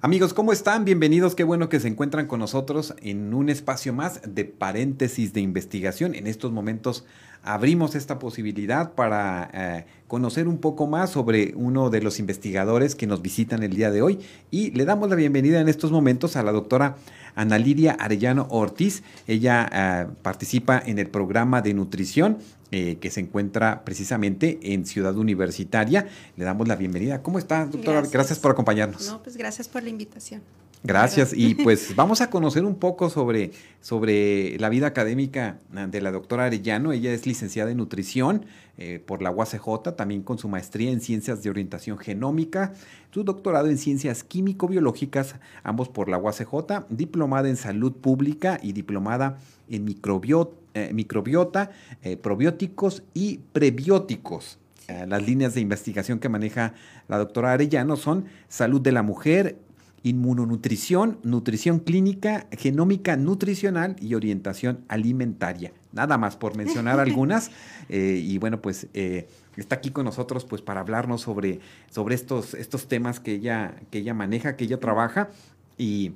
Amigos, ¿cómo están? Bienvenidos. Qué bueno que se encuentran con nosotros en un espacio más de paréntesis de investigación. En estos momentos abrimos esta posibilidad para eh, conocer un poco más sobre uno de los investigadores que nos visitan el día de hoy y le damos la bienvenida en estos momentos a la doctora Ana Lidia Arellano Ortiz. Ella eh, participa en el programa de nutrición eh, que se encuentra precisamente en Ciudad Universitaria. Le damos la bienvenida. ¿Cómo está, doctora? Gracias, por acompañarnos. No, pues gracias por la invitación. Gracias. Y pues vamos a conocer un poco sobre, sobre la vida académica de la doctora Arellano. Ella es licenciada en nutrición eh, por la UACJ, también con su maestría en ciencias de orientación genómica, su doctorado en ciencias químico-biológicas, ambos por la UACJ, diplomada en salud pública y diplomada en microbiota eh, microbiota, eh, probióticos y prebióticos. Las líneas de investigación que maneja la doctora Arellano son salud de la mujer, inmunonutrición, nutrición clínica, genómica nutricional y orientación alimentaria. Nada más por mencionar algunas. y bueno, pues está aquí con nosotros pues para hablarnos sobre, sobre estos, estos temas que ella, que ella maneja, que ella trabaja. Y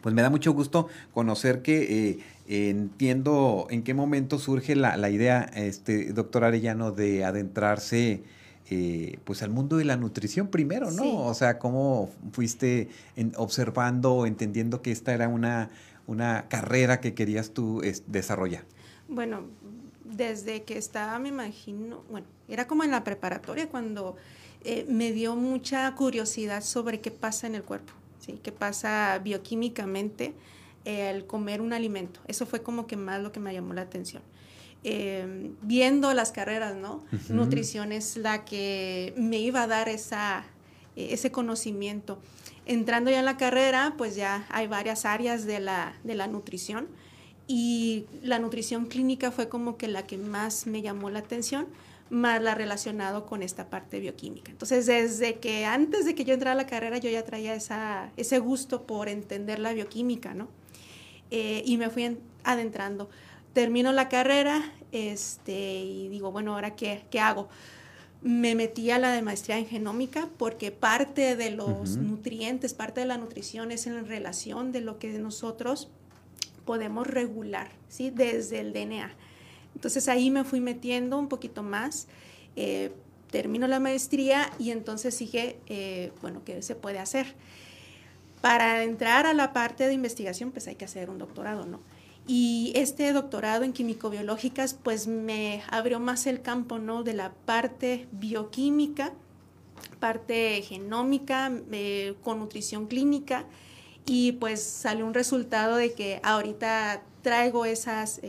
pues me da mucho gusto conocer que eh, entiendo en qué momento surge la, idea, este, doctor Arellano, de adentrarse eh, pues al mundo de la nutrición primero, ¿no? O sea, cómo fuiste observando, entendiendo que esta era una, una carrera que querías tú desarrollar. Bueno, desde que estaba, me imagino, bueno, era como en la preparatoria cuando eh, me dio mucha curiosidad sobre qué pasa en el cuerpo. ¿sí? qué pasa bioquímicamente el comer un alimento. Eso fue como que más lo que me llamó la atención. Eh, viendo las carreras, ¿no? Nutrición es la que me iba a dar esa, ese conocimiento. Entrando ya en la carrera, pues ya hay varias áreas de la, de la nutrición y la nutrición clínica fue como que la que más me llamó la atención más la relacionado con esta parte bioquímica. Entonces, desde que antes de que yo entrara a la carrera, yo ya traía esa, ese gusto por entender la bioquímica, ¿no? Eh, y me fui adentrando. Termino la carrera este, y digo, bueno, ¿ahora qué, qué hago? Me metí a la de maestría en genómica porque parte de los nutrientes, parte de la nutrición es en relación de lo que nosotros podemos regular, ¿sí? Desde el DNA. Entonces ahí me fui metiendo un poquito más, eh, termino la maestría y entonces sigue, eh, bueno, ¿qué se puede hacer? Para entrar a la parte de investigación, pues hay que hacer un doctorado, ¿no? Y este doctorado en químico-biológicas, pues me abrió más el campo, ¿no? De la parte bioquímica, parte genómica, eh, con nutrición clínica, y pues salió un resultado de que ahorita traigo esas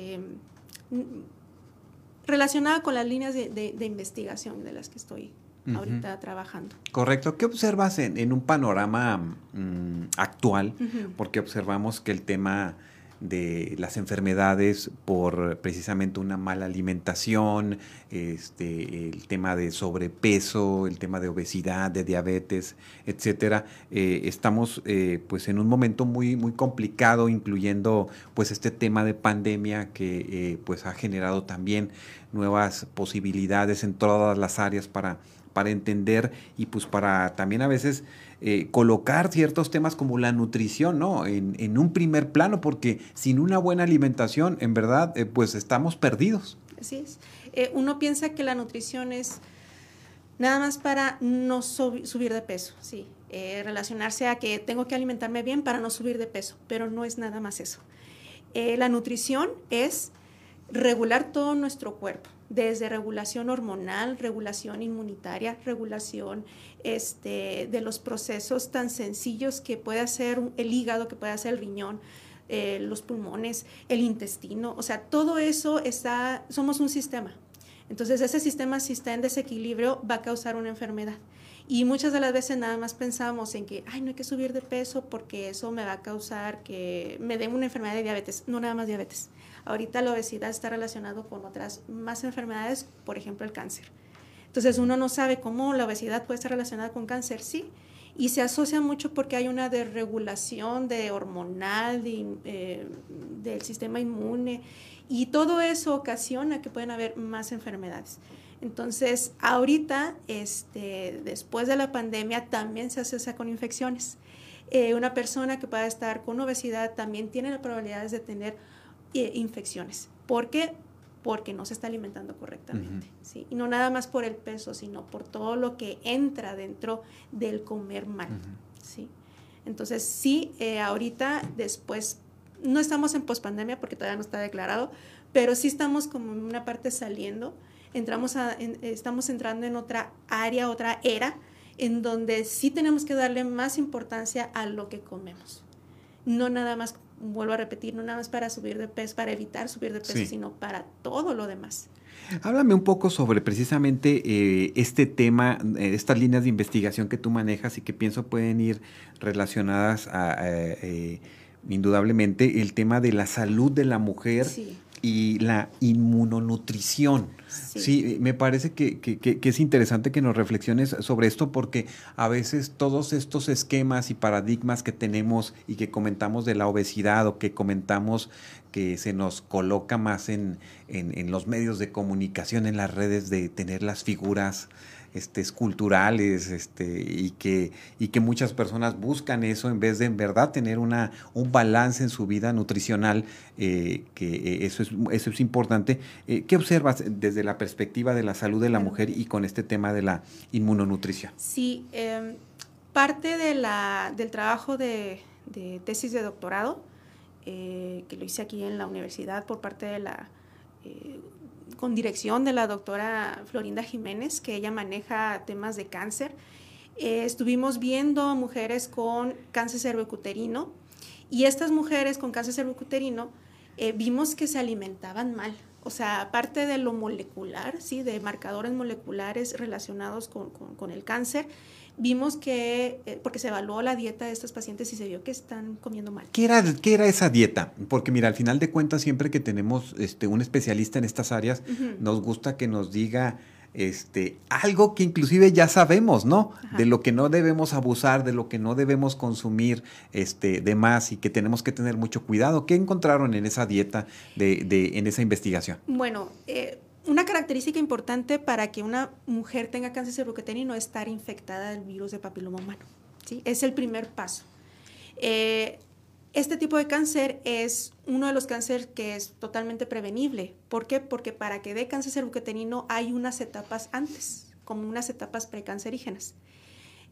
relacionada con las líneas de, investigación de las que estoy ahorita trabajando. Correcto. ¿Qué observas en, un panorama mm, actual? Porque observamos que el tema de las enfermedades por precisamente una mala alimentación, este, el tema de sobrepeso, el tema de obesidad, de diabetes, etcétera. Eh, estamos eh, pues en un momento muy, muy complicado, incluyendo pues este tema de pandemia que eh, pues ha generado también nuevas posibilidades en todas las áreas para, para entender y pues para también a veces eh, colocar ciertos temas como la nutrición, ¿no? En, un primer plano, porque sin una buena alimentación, en verdad, eh, pues estamos perdidos. Así es. Eh, uno piensa que la nutrición es nada más para no subir de peso, sí. relacionarse a que tengo que alimentarme bien para no subir de peso, pero no es nada más eso. la nutrición es regular todo nuestro cuerpo desde regulación hormonal, regulación inmunitaria, regulación este, de los procesos tan sencillos que puede hacer el hígado, que puede hacer el riñón, eh, los pulmones, el intestino, o sea, todo eso está, somos un sistema. Entonces ese sistema si está en desequilibrio va a causar una enfermedad. Y muchas de las veces nada más pensamos en que, ay, no hay que subir de peso porque eso me va a causar que me dé una enfermedad de diabetes. No nada más diabetes Ahorita la obesidad está relacionado con otras más enfermedades, por ejemplo el cáncer. Entonces uno no sabe cómo la obesidad puede estar relacionada con cáncer, sí, y se asocia mucho porque hay una desregulación de hormonal eh, del sistema inmune y todo eso ocasiona que pueden haber más enfermedades. Entonces, ahorita, este, después de la pandemia, también se asocia con infecciones. Eh, una persona que pueda estar con obesidad también tiene las probabilidades de tener eh, infecciones. ¿Por qué? Porque no se está alimentando correctamente. ¿sí? Y no nada más por el peso, sino por todo lo que entra dentro del comer mal. ¿sí? Entonces, sí, eh, ahorita, después, no estamos en pospandemia porque todavía no está declarado, pero sí estamos como en una parte saliendo entramos a, estamos entrando en otra área, otra era, en donde sí tenemos que darle más importancia a lo que comemos. No nada más, vuelvo a repetir, no nada más para subir de peso, para evitar subir de peso, sino para todo lo demás. Háblame un poco sobre precisamente eh, este tema, eh, estas líneas de investigación que tú manejas y que pienso pueden ir relacionadas a, eh, indudablemente, el tema de la salud de la mujer. Sí y la inmunonutrición. Sí, me parece que, es interesante que nos reflexiones sobre esto porque a veces todos estos esquemas y paradigmas que tenemos y que comentamos de la obesidad o que comentamos que se nos coloca más en, en los medios de comunicación, en las redes, de tener las figuras este, culturales este, y, que, y que muchas personas buscan eso en vez de en verdad tener una, un balance en su vida nutricional, eh, que eh, eso es, eso es importante. Eh, ¿Qué observas desde la perspectiva de la salud de la mujer y con este tema de la inmunonutrición? Sí, em, parte de la, del trabajo de, de tesis de doctorado, que lo hice aquí en la universidad por parte de la con dirección de la doctora Florinda Jiménez, que ella maneja temas de cáncer. Eh, estuvimos viendo mujeres con cáncer cervicuterino y estas mujeres con cáncer cervicuterino eh, vimos que se alimentaban mal. O sea, aparte de lo molecular, ¿sí? de marcadores moleculares relacionados con, con el cáncer, vimos que, eh, porque se evaluó la dieta de estos pacientes y se vio que están comiendo mal. ¿Qué era, qué era esa dieta? Porque mira, al final de cuentas, siempre que tenemos este, un especialista en estas áreas, nos gusta que nos diga este, algo que inclusive ya sabemos, ¿no? De lo que no debemos abusar, de lo que no debemos consumir este, de más y que tenemos que tener mucho cuidado. ¿Qué encontraron en esa dieta, de, de en esa investigación? Bueno, eh, una característica importante para que una mujer tenga cáncer cervicuterino es estar infectada del virus de papiloma humano. ¿sí? Es el primer paso. Eh, este tipo de cáncer es uno de los cánceres que es totalmente prevenible. ¿Por qué? Porque para que dé cáncer cervicuterino hay unas etapas antes, como unas etapas precancerígenas.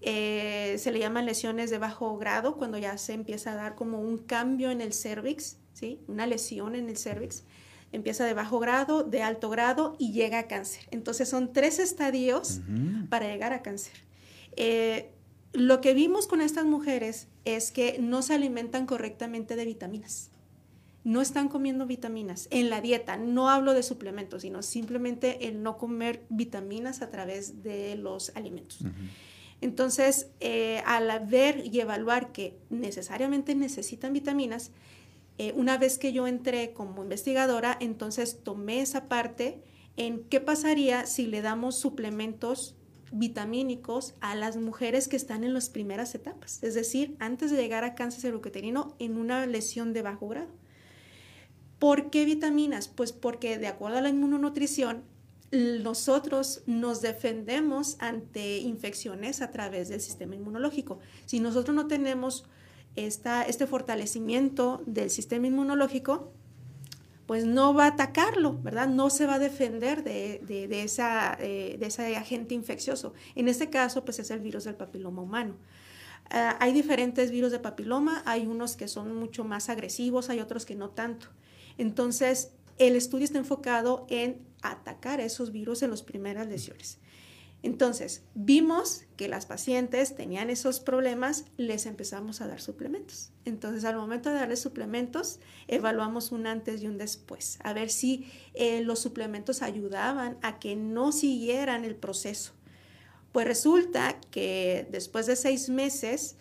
Eh, se le llaman lesiones de bajo grado cuando ya se empieza a dar como un cambio en el cervix, ¿sí? una lesión en el cervix empieza de bajo grado, de alto grado y llega a cáncer. Entonces son tres estadios para llegar a cáncer. Eh, lo que vimos con estas mujeres es que no se alimentan correctamente de vitaminas. No están comiendo vitaminas en la dieta. No hablo de suplementos, sino simplemente el no comer vitaminas a través de los alimentos. Entonces, eh, al ver y evaluar que necesariamente necesitan vitaminas, eh, una vez que yo entré como investigadora, entonces tomé esa parte en qué pasaría si le damos suplementos vitamínicos a las mujeres que están en las primeras etapas, es decir, antes de llegar a cáncer cervicuterino en una lesión de bajo grado. ¿Por qué vitaminas? Pues porque de acuerdo a la inmunonutrición, nosotros nos defendemos ante infecciones a través del sistema inmunológico. Si nosotros no tenemos este fortalecimiento del sistema inmunológico, pues no va a atacarlo, ¿verdad? No se va a defender de, eh, ese agente infeccioso. En este caso, pues es el virus del papiloma humano. Ah, hay diferentes virus de papiloma, hay unos que son mucho más agresivos, hay otros que no tanto. Entonces, el estudio está enfocado en atacar esos virus en las primeras lesiones. Entonces, vimos que las pacientes tenían esos problemas, les empezamos a dar suplementos. Entonces, al momento de darles suplementos, evaluamos un antes y un después, a ver si eh, los suplementos ayudaban a que no siguieran el proceso. Pues resulta que después de seis meses,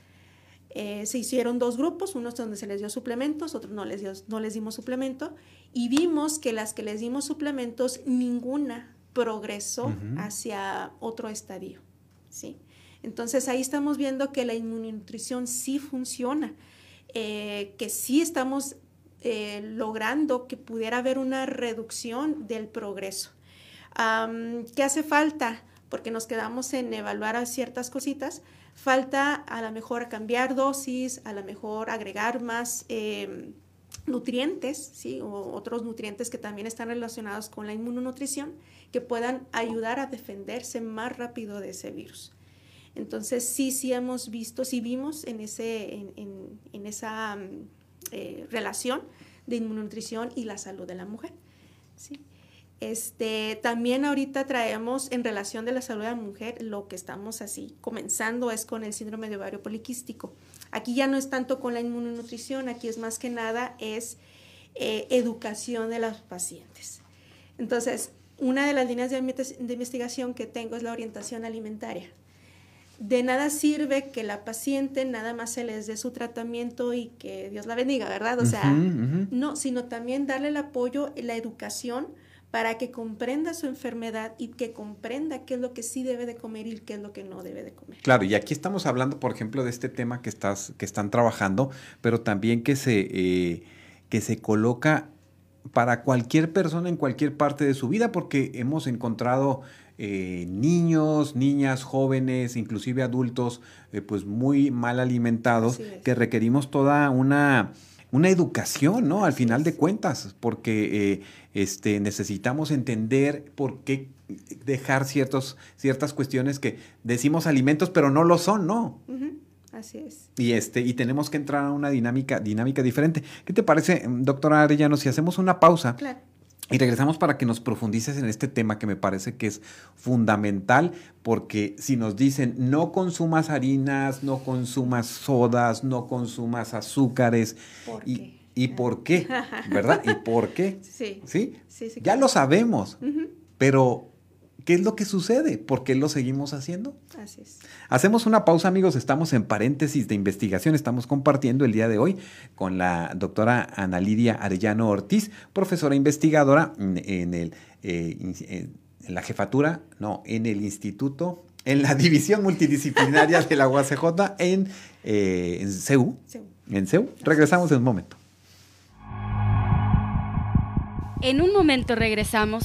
Eh, se hicieron dos grupos, unos donde se les dio suplementos, otros no les, no les dimos suplemento, y vimos que las que les dimos suplementos, ninguna progresó hacia otro estadio. ¿sí? Entonces ahí estamos viendo que la inmunonutrición sí funciona, eh, que sí estamos eh, logrando que pudiera haber una reducción del progreso. ¿Qué hace falta? Porque nos quedamos en evaluar a ciertas cositas. Falta a lo mejor cambiar dosis, a lo mejor agregar más em, nutrientes, ¿sí? o otros nutrientes que también están relacionados con la inmunonutrición, que puedan ayudar a defenderse más rápido de ese virus. Entonces, sí, sí hemos visto, sí vimos en, ese, en, esa mm, eh, relación de inmunonutrición y la salud de la mujer. ¿sí? Este, también ahorita traemos en relación de la salud de la mujer, lo que estamos así comenzando es con el síndrome de ovario poliquístico. Aquí ya no es tanto con la inmunonutrición, aquí es más que nada es eh, educación de los pacientes. Entonces, una de las líneas de, de investigación que tengo es la orientación alimentaria. De nada sirve que la paciente nada más se les dé su tratamiento y que Dios la bendiga, ¿verdad? O sea, no, sino también darle el apoyo, la educación, para que comprenda su enfermedad y que comprenda qué es lo que sí debe de comer y qué es lo que no debe de comer. Claro, y aquí estamos hablando, por ejemplo, de este tema que, estás, que están trabajando, pero también que se, eh, que se coloca para cualquier persona en cualquier parte de su vida, porque hemos encontrado eh, niños, niñas, jóvenes, inclusive adultos, eh, pues muy mal alimentados, que requerimos toda una una educación, ¿no? Al final de cuentas, porque eh, este, necesitamos entender por qué dejar ciertos, ciertas cuestiones que decimos alimentos, pero no lo son, ¿no? Así es. Y, este, y tenemos que entrar a una dinámica, dinámica diferente. ¿Qué te parece, doctora Arellano, si hacemos una pausa? Claro. Y regresamos para que nos profundices en este tema que me parece que es fundamental, porque si nos dicen no consumas harinas, no consumas sodas, no consumas azúcares, y, ¿y por qué? ¿Verdad? ¿Y por qué? Sí. ¿Sí? sí, ya lo sabemos, pero ¿Qué es lo que sucede? ¿Por qué lo seguimos haciendo? Así es. Hacemos una pausa, amigos. Estamos en paréntesis de investigación. Estamos compartiendo el día de hoy con la doctora Ana Lidia Arellano Ortiz, profesora investigadora en, el, eh, en la jefatura, no, en el instituto, en la división multidisciplinaria de la UACJ en, eh, en CEU. En CEU. Regresamos en un momento. En un momento regresamos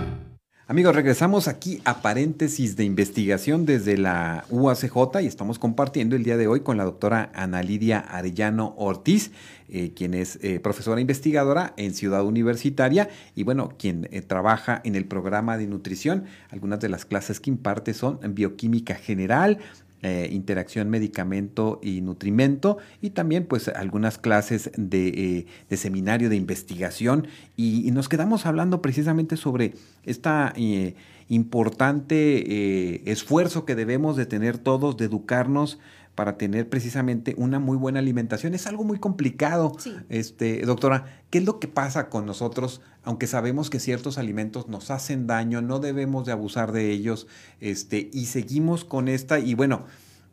Amigos, regresamos aquí a paréntesis de investigación desde la UACJ y estamos compartiendo el día de hoy con la doctora Ana Lidia Arellano Ortiz, eh, quien es eh, profesora investigadora en Ciudad Universitaria y bueno, quien eh, trabaja en el programa de nutrición. Algunas de las clases que imparte son bioquímica general, eh, interacción medicamento y nutrimento y también pues algunas clases de, eh, seminario de investigación y, nos quedamos hablando precisamente sobre esta eh, importante esfuerzo que debemos de tener todos de educarnos para tener precisamente una muy buena alimentación. Es algo muy complicado, este, doctora. ¿Qué es lo que pasa con nosotros? Aunque sabemos que ciertos alimentos nos hacen daño, no debemos de abusar de ellos, este, y seguimos con esta, y bueno,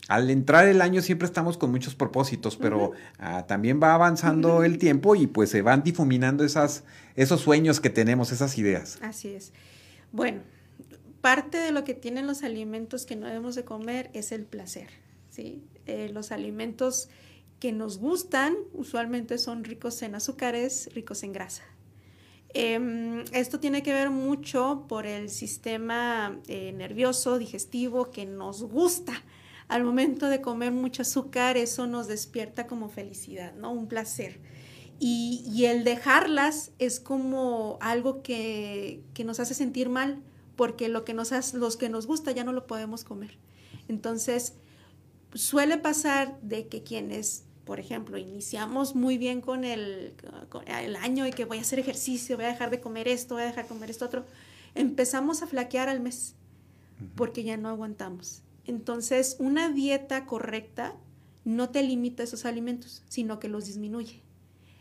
al entrar el año siempre estamos con muchos propósitos, pero ah, también va avanzando el tiempo y pues se van difuminando esas, esos sueños que tenemos, esas ideas. Así es. Bueno, parte de lo que tienen los alimentos que no debemos de comer es el placer. Eh, los alimentos que nos gustan usualmente son ricos en azúcares, ricos en grasa. Em, esto tiene que ver mucho por el sistema eh, nervioso, digestivo, que nos gusta. Al momento de comer mucho azúcar, eso nos despierta como felicidad, ¿no? Un placer. Y, el dejarlas es como algo que, nos hace sentir mal, porque lo que nos, los que nos gusta ya no lo podemos comer. Entonces, suele pasar de que quienes por ejemplo, iniciamos muy bien con el, el año y que voy a hacer ejercicio, voy a dejar de comer esto, voy a dejar de comer esto otro, empezamos a flaquear al mes porque ya no aguantamos. Entonces, una dieta correcta no te limita esos alimentos, sino que los disminuye.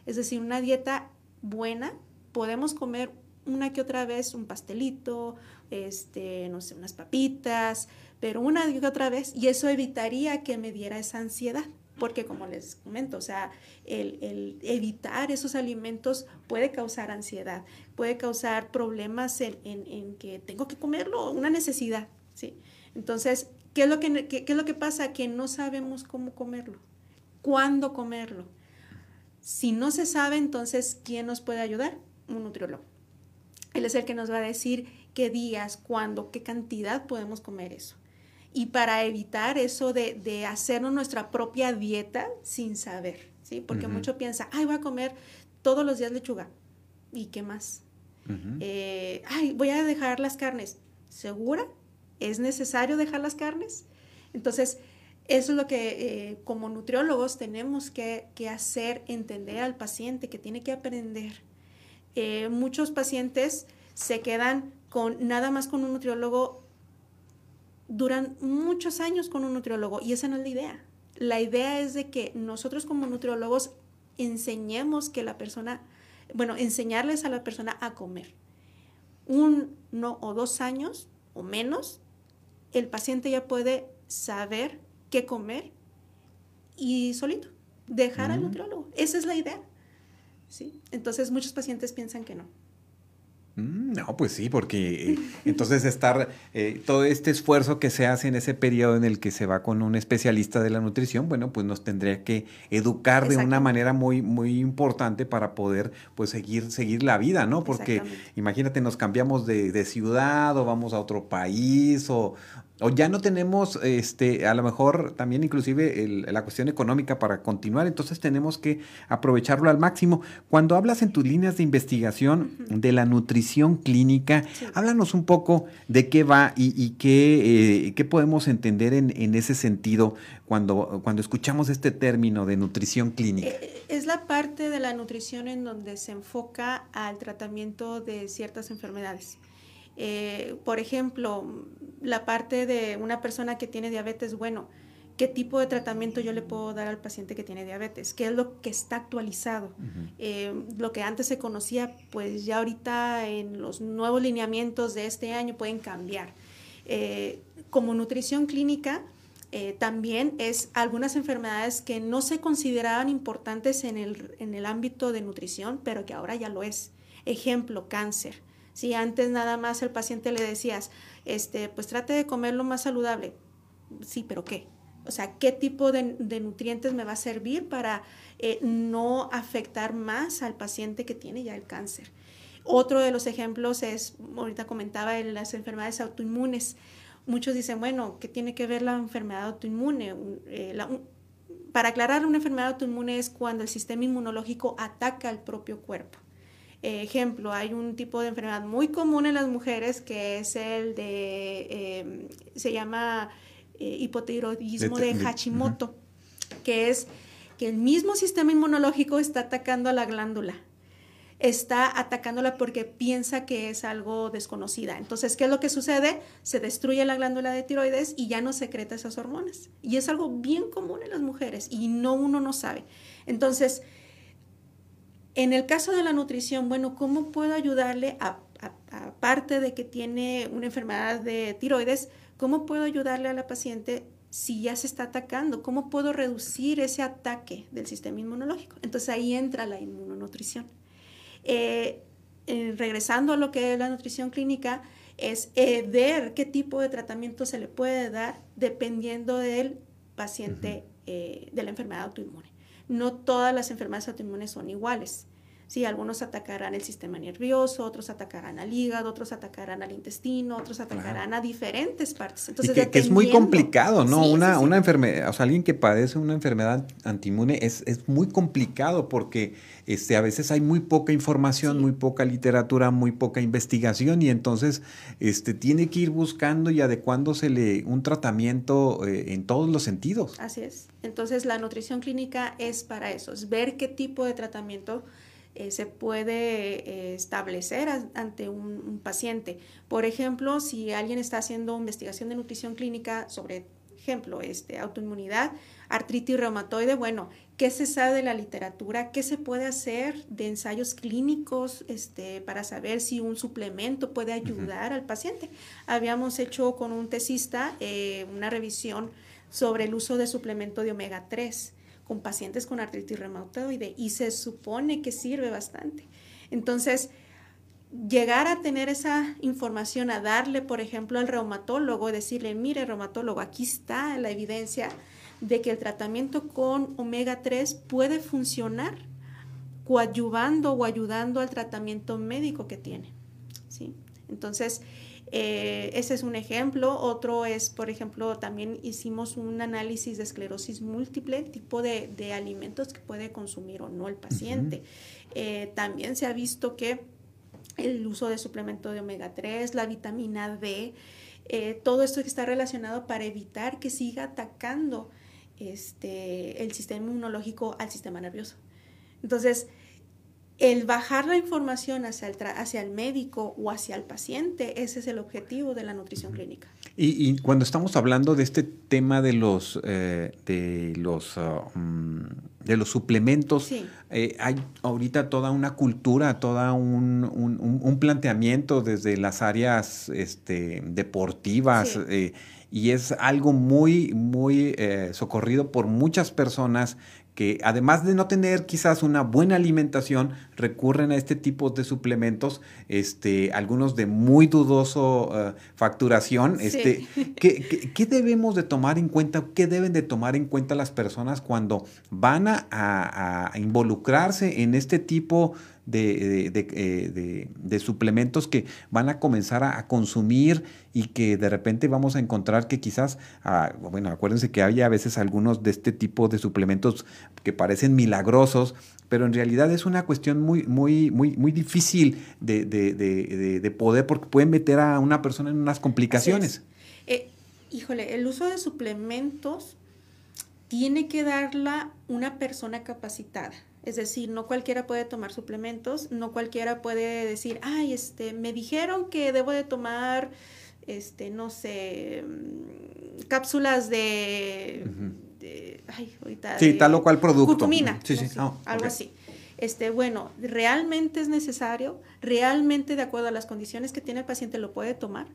Es decir, una dieta buena, podemos comer una que otra vez un pastelito, este, no sé, unas papitas, pero una que otra vez, y eso evitaría que me diera esa ansiedad porque como les comento, o sea, el, evitar esos alimentos puede causar ansiedad, puede causar problemas en, que tengo que comerlo, una necesidad, ¿sí? Entonces, ¿qué es, lo que, qué es lo que pasa? Que no sabemos cómo comerlo, cuándo comerlo. Si no se sabe, entonces, ¿quién nos puede ayudar? Un nutriólogo. Él es el que nos va a decir qué días, cuándo, qué cantidad podemos comer eso. Y para evitar eso de, de hacernos nuestra propia dieta sin saber, ¿sí? Porque mucho piensa, ay, voy a comer todos los días lechuga. ¿Y qué más? Eh, ay, voy a dejar las carnes. ¿Segura? ¿Es necesario dejar las carnes? Entonces, eso es lo que eh, como nutriólogos tenemos que, que, hacer, entender al paciente, que tiene que aprender. Eh, muchos pacientes se quedan con nada más con un nutriólogo, duran muchos años con un nutriólogo y esa no es la idea. La idea es de que nosotros como nutriólogos enseñemos que la persona, bueno, enseñarles a la persona a comer. Uno o dos años o menos, el paciente ya puede saber qué comer y solito, dejar al nutriólogo. Esa es la idea. ¿sí? Entonces muchos pacientes piensan que no. Mm, no, pues sí, porque eh, entonces estar, eh, todo este esfuerzo que se hace en ese periodo en el que se va con un especialista de la nutrición, bueno, pues nos tendría que educar de una manera muy, muy importante para poder, pues, seguir, seguir la vida, ¿no? Porque imagínate, nos cambiamos de, de, ciudad o vamos a otro país o, o ya no tenemos, este, a lo mejor también inclusive la cuestión económica para continuar, entonces tenemos que aprovecharlo al máximo. Cuando hablas en tus líneas de investigación de la nutrición clínica, háblanos un poco de qué va y, qué, eh, qué, podemos entender en, en, ese sentido cuando, cuando escuchamos este término de nutrición clínica. Eh, es la parte de la nutrición en donde se enfoca al tratamiento de ciertas enfermedades. Eh, por ejemplo, la parte de una persona que tiene diabetes, bueno, ¿qué tipo de tratamiento yo le puedo dar al paciente que tiene diabetes? ¿Qué es lo que está actualizado? Eh, lo que antes se conocía, pues ya ahorita en los nuevos lineamientos de este año pueden cambiar. Eh, como nutrición clínica, también es algunas enfermedades que no se consideraban importantes en el, en el ámbito de nutrición, pero que ahora ya lo es. Ejemplo, cáncer. Si antes nada más el paciente le decías, este, pues trate de comer lo más saludable. Sí, pero ¿qué? O sea, ¿qué tipo de, nutrientes me va a servir para eh, no afectar más al paciente que tiene ya el cáncer? Otro de los ejemplos es, ahorita comentaba, las enfermedades autoinmunes. Muchos dicen, bueno, ¿qué tiene que ver la enfermedad autoinmune? Eh, para aclarar, una enfermedad autoinmune es cuando el sistema inmunológico ataca al propio cuerpo ejemplo, hay un tipo de enfermedad muy común en las mujeres que es el de, em, se llama eh, hipotiroidismo de, Hashimoto, que es que el mismo sistema inmunológico está atacando a la glándula. Está atacándola porque piensa que es algo desconocida. Entonces, ¿qué es lo que sucede? Se destruye la glándula de tiroides y ya no secreta esas hormonas. Y es algo bien común en las mujeres y no uno no sabe. Entonces, en el caso de la nutrición, bueno, ¿cómo puedo ayudarle, aparte de que tiene una enfermedad de tiroides, cómo puedo ayudarle a la paciente si ya se está atacando? ¿Cómo puedo reducir ese ataque del sistema inmunológico? Entonces ahí entra la inmunonutrición. Eh, eh, regresando a lo que es la nutrición clínica, es eh, ver qué tipo de tratamiento se le puede dar dependiendo del paciente de la enfermedad autoinmune no todas las enfermedades autoinmunes son iguales. Sí, algunos atacarán el sistema nervioso, otros atacarán al hígado, otros atacarán al intestino, otros atacarán a diferentes partes. Entonces, que, es muy complicado, ¿no? una, una enfermedad, o sea, alguien que padece una enfermedad antiinmune es, es muy complicado porque este, a veces hay muy poca información, muy poca literatura, muy poca investigación y entonces este, tiene que ir buscando y adecuándosele un tratamiento eh, en todos los sentidos. Así es. Entonces la nutrición clínica es para eso, es ver qué tipo de tratamiento eh, se puede eh, establecer ante un, paciente. Por ejemplo, si alguien está haciendo investigación de nutrición clínica sobre, ejemplo, este, autoinmunidad, artritis reumatoide, bueno, ¿qué se sabe de la literatura? ¿Qué se puede hacer de ensayos clínicos este, para saber si un suplemento puede ayudar al paciente? Habíamos hecho con un tesista eh, una revisión sobre el uso de suplemento de omega 3 con pacientes con artritis reumatoide y se supone que sirve bastante. Entonces, llegar a tener esa información, a darle, por ejemplo, al reumatólogo, decirle, mire, reumatólogo, aquí está la evidencia de que el tratamiento con omega 3 puede funcionar coadyuvando o ayudando al tratamiento médico que tiene. ¿sí? Entonces, eh, ese es un ejemplo. Otro es, por ejemplo, también hicimos un análisis de esclerosis múltiple, tipo de, alimentos que puede consumir o no el paciente. Eh, también se ha visto que el uso de suplemento de omega 3, la vitamina D, eh, todo esto está relacionado para evitar que siga atacando este, el sistema inmunológico al sistema nervioso. Entonces, el bajar la información hacia el, hacia el médico o hacia el paciente, ese es el objetivo de la nutrición clínica. Y, cuando estamos hablando de este tema de los, eh, de los, uh, mm, de los suplementos, eh, hay ahorita toda una cultura, todo un, planteamiento desde las áreas este, deportivas. Eh, y es algo muy, muy socorrido por muchas personas que además de no tener quizás una buena alimentación, recurren a este tipo de suplementos, este, algunos de muy dudoso eh, facturación. Este, ¿qué, debemos de tomar en cuenta? ¿Qué deben de tomar en cuenta las personas cuando van a, involucrarse en este tipo de, eh, de, suplementos que van a comenzar a, consumir y que de repente vamos a encontrar que quizás, ah, bueno, acuérdense que hay a veces algunos de este tipo de suplementos que parecen milagrosos, pero en realidad es una cuestión muy, muy, muy, muy difícil de, poder, porque pueden meter a una persona en unas complicaciones. Eh, híjole, el uso de suplementos tiene que darla una persona capacitada. Es decir, no cualquiera puede tomar suplementos, no cualquiera puede decir, ay, este, me dijeron que debo de tomar, este, no sé, mm, cápsulas de, ay, ahorita. Sí, tal o cual producto. Curcumina. Sí, sí, oh, algo así. Este, bueno, realmente es necesario, realmente de acuerdo a las condiciones que tiene el paciente lo puede tomar.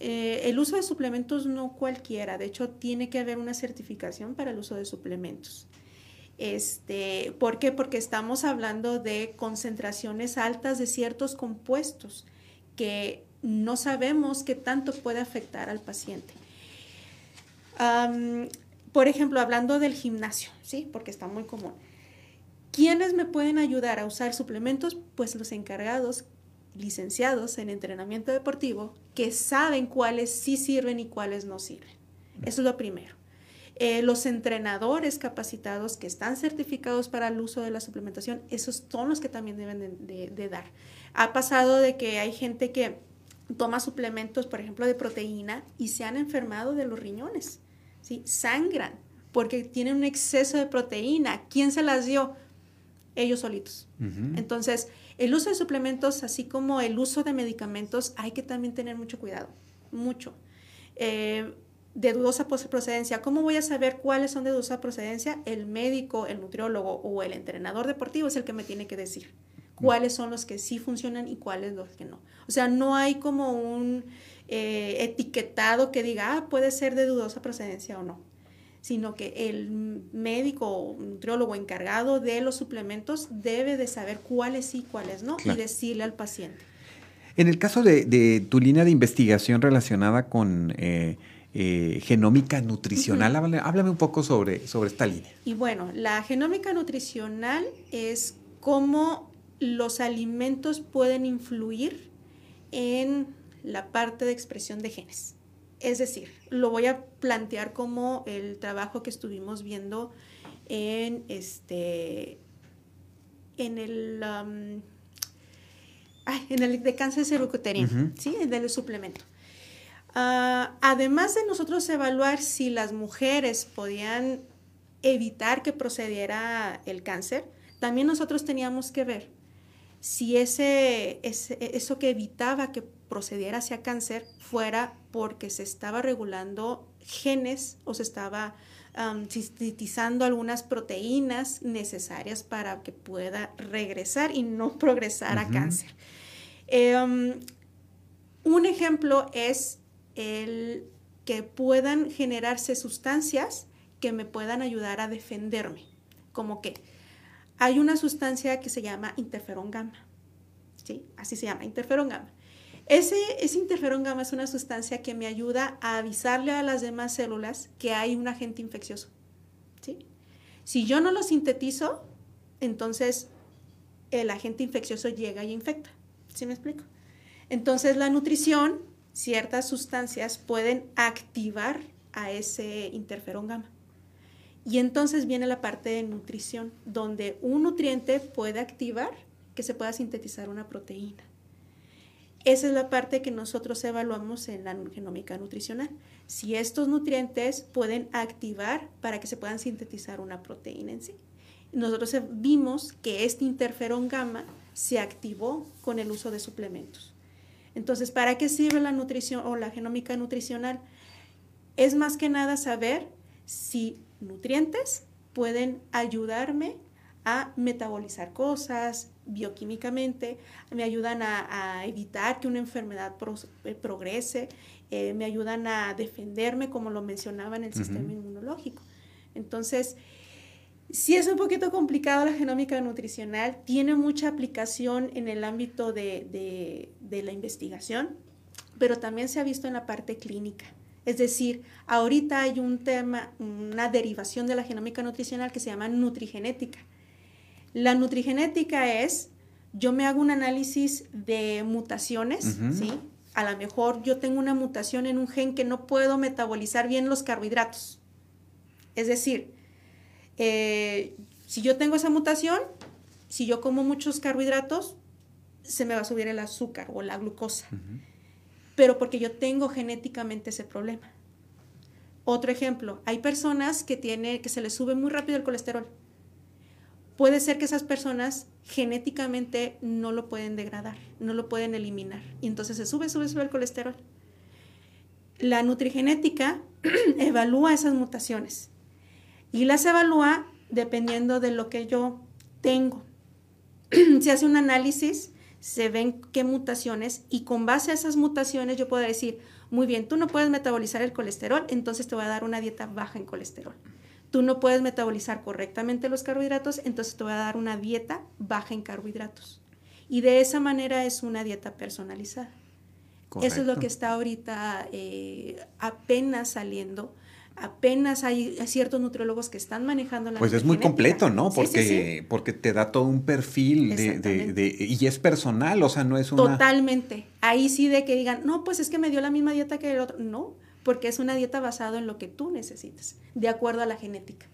Eh, el uso de suplementos no cualquiera, de hecho tiene que haber una certificación para el uso de suplementos. Este, ¿Por qué? Porque estamos hablando de concentraciones altas de ciertos compuestos que no sabemos qué tanto puede afectar al paciente. por ejemplo, hablando del gimnasio, ¿sí? Porque está muy común. ¿Quiénes me pueden ayudar a usar suplementos? Pues los encargados, licenciados en entrenamiento deportivo, que saben cuáles sí sirven y cuáles no sirven. Eso es lo primero. Eh, los entrenadores capacitados que están certificados para el uso de la suplementación, esos son los que también deben de, dar. Ha pasado de que hay gente que toma suplementos, por ejemplo, de proteína y se han enfermado de los riñones, ¿sí? Sangran porque tienen un exceso de proteína. ¿Quién se las dio? Ellos solitos. Entonces, el uso de suplementos, así como el uso de medicamentos, hay que también tener mucho cuidado, mucho. Eh, de dudosa procedencia. ¿Cómo voy a saber cuáles son de dudosa procedencia? El médico, el nutriólogo o el entrenador deportivo es el que me tiene que decir cuáles son los que sí funcionan y cuáles los que no. O sea, no hay como un eh, etiquetado que diga, ah, puede ser de dudosa procedencia o no, sino que el médico o nutriólogo encargado de los suplementos debe de saber cuáles sí, cuáles no y decirle al paciente. En el caso de, tu línea de investigación relacionada con... Eh, eh, genómica nutricional. háblame, un poco sobre, sobre esta línea. Y bueno, la genómica nutricional es cómo los alimentos pueden influir en la parte de expresión de genes. Es decir, lo voy a plantear como el trabajo que estuvimos viendo en este en el um, en el de cáncer cervicuterino, ¿sí? Del suplemento. Ah, además de nosotros evaluar si las mujeres podían evitar que procediera el cáncer, también nosotros teníamos que ver si ese, eso que evitaba que procediera hacia cáncer fuera porque se estaba regulando genes o se estaba sintetizando algunas proteínas necesarias para que pueda regresar y no progresar a cáncer. Em, un ejemplo es el que puedan generarse sustancias que me puedan ayudar a defenderme, como que hay una sustancia que se llama interferón gamma. ¿sí? Así se llama, interferón gamma. Ese, ese interferón gamma es una sustancia que me ayuda a avisarle a las demás células que hay un agente infeccioso. ¿sí? Si yo no lo sintetizo, entonces el agente infeccioso llega y infecta. ¿Sí me explico? Entonces la nutrición, ciertas sustancias pueden activar a ese interferón gamma. Y entonces viene la parte de nutrición, donde un nutriente puede activar que se pueda sintetizar una proteína. Esa es la parte que nosotros evaluamos en la genómica nutricional. Si estos nutrientes pueden activar para que se puedan sintetizar una proteína en sí. Nosotros vimos que este interferón gamma se activó con el uso de suplementos. Entonces, ¿para qué sirve la nutrición o la genómica nutricional? Es más que nada saber si nutrientes pueden ayudarme a metabolizar cosas bioquímicamente, me ayudan a, evitar que una enfermedad eh, progrese, eh, me ayudan a defenderme, como lo mencionaba en el sistema inmunológico. Entonces, sí es un poquito complicado la genómica nutricional, tiene mucha aplicación en el ámbito de la investigación, pero también se ha visto en la parte clínica. Es decir, ahorita hay un tema, una derivación de la genómica nutricional que se llama nutrigenética. La nutrigenética es, yo me hago un análisis de mutaciones, ¿sí? A lo mejor yo tengo una mutación en un gen que no puedo metabolizar bien los carbohidratos. Es decir, eh, si yo tengo esa mutación, si yo como muchos carbohidratos, se me va a subir el azúcar o la glucosa pero porque yo tengo genéticamente ese problema. Otro ejemplo, hay personas que, tiene, que se les sube muy rápido el colesterol. Puede ser que esas personas genéticamente no lo pueden degradar, no lo pueden eliminar. Y entonces se sube, sube, sube el colesterol. La nutrigenética evalúa esas mutaciones y las evalúa dependiendo de lo que yo tengo. se hace un análisis se ven qué mutaciones y con base a esas mutaciones yo puedo decir, muy bien, tú no puedes metabolizar el colesterol, entonces te voy a dar una dieta baja en colesterol. Tú no puedes metabolizar correctamente los carbohidratos, entonces te voy a dar una dieta baja en carbohidratos. Y de esa manera es una dieta personalizada. Eso es lo que está ahorita eh, apenas saliendo apenas hay ciertos nutriólogos que están manejando la Pues es muy completo, ¿no? Porque, porque te da todo un perfil de, de, y es personal, o sea, no es una... Totalmente. Ahí sí de que digan, no, pues es que me dio la misma dieta que el otro. No, porque es una dieta basada en lo que tú necesitas, de acuerdo a la genética.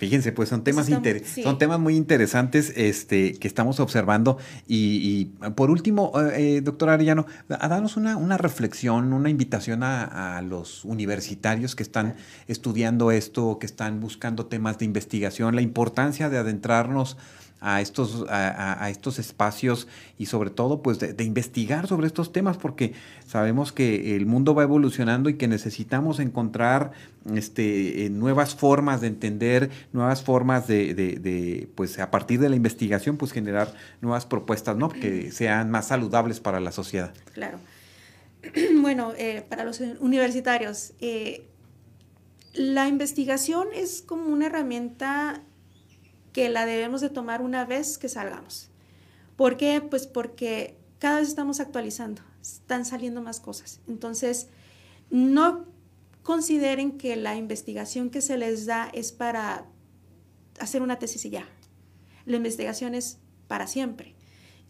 Fíjense, pues son temas, son temas muy interesantes este, que estamos observando. Y, por último, eh, eh, doctor Arellano, a darnos una, una reflexión, una invitación a, los universitarios que están estudiando esto, que están buscando temas de investigación, la importancia de adentrarnos a estos, a, estos espacios y sobre todo pues de, investigar sobre estos temas porque sabemos que el mundo va evolucionando y que necesitamos encontrar este, eh, nuevas formas de entender, nuevas formas de, de, pues a partir de la investigación pues generar nuevas propuestas, ¿no? Que sean más saludables para la sociedad. Claro. Bueno, eh, para los universitarios, eh, la investigación es como una herramienta que la debemos de tomar una vez que salgamos. ¿Por qué? Pues porque cada vez estamos actualizando, están saliendo más cosas. Entonces, no consideren que la investigación que se les da es para hacer una tesis y ya. La investigación es para siempre.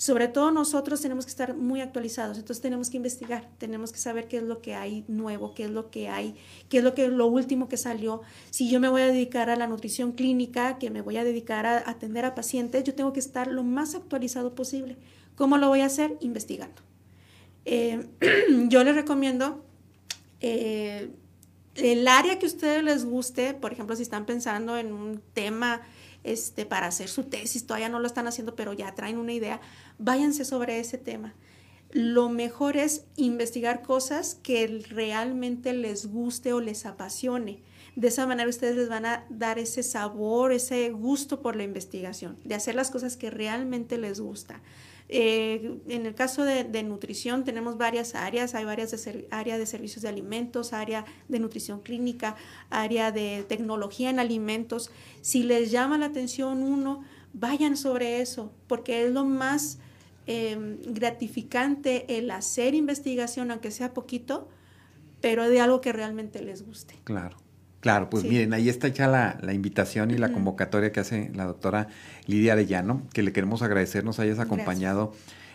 Sobre todo nosotros tenemos que estar muy actualizados, entonces tenemos que investigar, tenemos que saber qué es lo que hay nuevo, qué es lo que hay, qué es lo que lo último que salió. Si yo me voy a dedicar a la nutrición clínica, que me voy a dedicar a atender a pacientes, yo tengo que estar lo más actualizado posible. ¿Cómo lo voy a hacer? Investigando. Eh, yo les recomiendo eh, el área que a ustedes les guste, por ejemplo, si están pensando en un tema este, para hacer su tesis, todavía no lo están haciendo, pero ya traen una idea, váyanse sobre ese tema. Lo mejor es investigar cosas que realmente les guste o les apasione. De esa manera ustedes les van a dar ese sabor, ese gusto por la investigación, de hacer las cosas que realmente les gusta. Eh, en el caso de, nutrición tenemos varias áreas, hay varias de área de servicios de alimentos, área de nutrición clínica, área de tecnología en alimentos. Si les llama la atención uno, vayan sobre eso, porque es lo más em, gratificante el hacer investigación, aunque sea poquito, pero de algo que realmente les guste. Claro. Claro, pues miren, ahí está hecha la, invitación y la convocatoria que hace la doctora Lidia Arellano, que le queremos agradecer nos hayas acompañado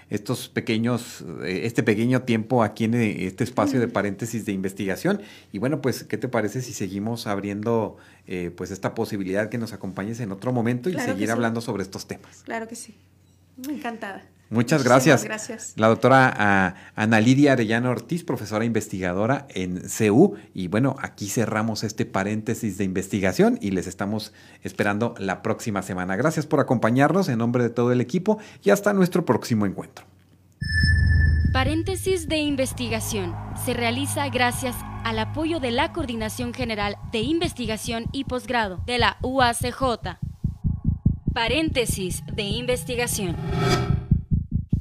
estos pequeños, eh, este pequeño tiempo aquí en eh, este espacio de paréntesis de investigación. Y bueno, pues, ¿qué te parece si seguimos abriendo eh, pues esta posibilidad que nos acompañes en otro momento y seguir hablando sobre estos temas? Claro que sí. Encantada. Muchas gracias. gracias. La doctora ah, Ana Lidia Arellano Ortiz, profesora investigadora en CEU. Y bueno, aquí cerramos este paréntesis de investigación y les estamos esperando la próxima semana. Gracias por acompañarnos en nombre de todo el equipo y hasta nuestro próximo encuentro. Paréntesis de investigación se realiza gracias al apoyo de la Coordinación General de Investigación y Posgrado de la UACJ. Paréntesis de investigación.